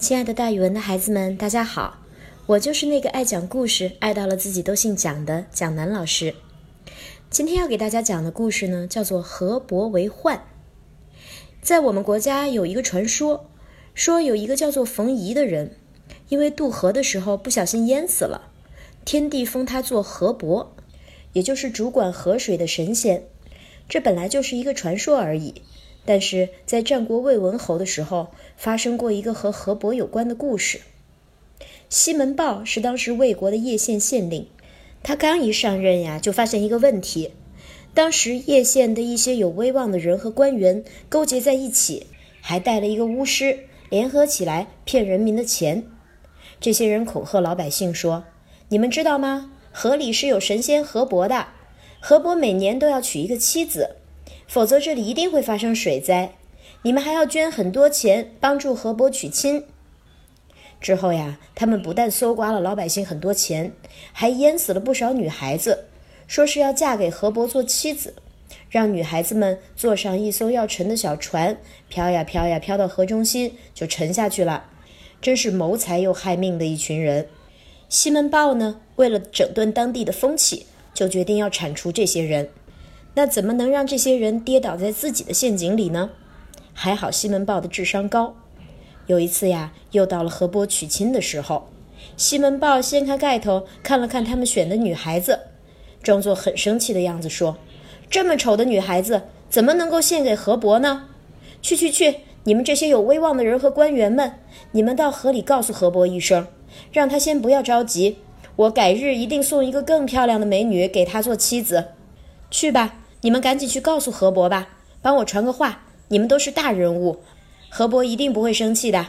亲爱的，大语文的孩子们，大家好！我就是那个爱讲故事、爱到了自己都姓蒋的蒋楠老师。今天要给大家讲的故事呢，叫做“河伯为患”。在我们国家有一个传说，说有一个叫做冯夷的人，因为渡河的时候不小心淹死了，天帝封他做河伯，也就是主管河水的神仙。这本来就是一个传说而已。但是在战国魏文侯的时候，发生过一个和河伯有关的故事。西门豹是当时魏国的叶县县令，他刚一上任呀，就发现一个问题：当时叶县的一些有威望的人和官员勾结在一起，还带了一个巫师，联合起来骗人民的钱。这些人恐吓老百姓说：“你们知道吗？河里是有神仙河伯的，河伯每年都要娶一个妻子。”否则这里一定会发生水灾，你们还要捐很多钱帮助河伯娶亲。之后呀，他们不但搜刮了老百姓很多钱，还淹死了不少女孩子，说是要嫁给河伯做妻子，让女孩子们坐上一艘要沉的小船，飘呀飘呀飘到河中心就沉下去了。真是谋财又害命的一群人。西门豹呢，为了整顿当地的风气，就决定要铲除这些人。那怎么能让这些人跌倒在自己的陷阱里呢？还好西门豹的智商高。有一次呀，又到了河伯娶亲的时候，西门豹掀开盖头看了看他们选的女孩子，装作很生气的样子说：“这么丑的女孩子怎么能够献给河伯呢？去去去！你们这些有威望的人和官员们，你们到河里告诉河伯一声，让他先不要着急，我改日一定送一个更漂亮的美女给他做妻子。去吧。”你们赶紧去告诉河伯吧，帮我传个话。你们都是大人物，河伯一定不会生气的。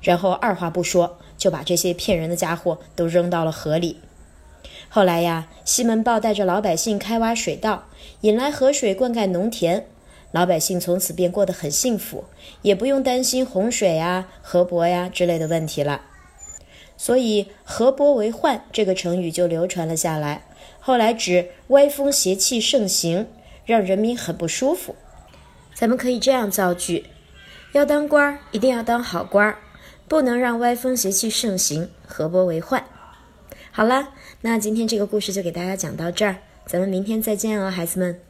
然后二话不说，就把这些骗人的家伙都扔到了河里。后来呀，西门豹带着老百姓开挖水道，引来河水灌溉农田，老百姓从此便过得很幸福，也不用担心洪水呀、河伯呀之类的问题了。所以“河伯为患”这个成语就流传了下来，后来指歪风邪气盛行。让人民很不舒服。咱们可以这样造句：要当官儿，一定要当好官儿，不能让歪风邪气盛行，河伯为患。好了，那今天这个故事就给大家讲到这儿，咱们明天再见哦，孩子们。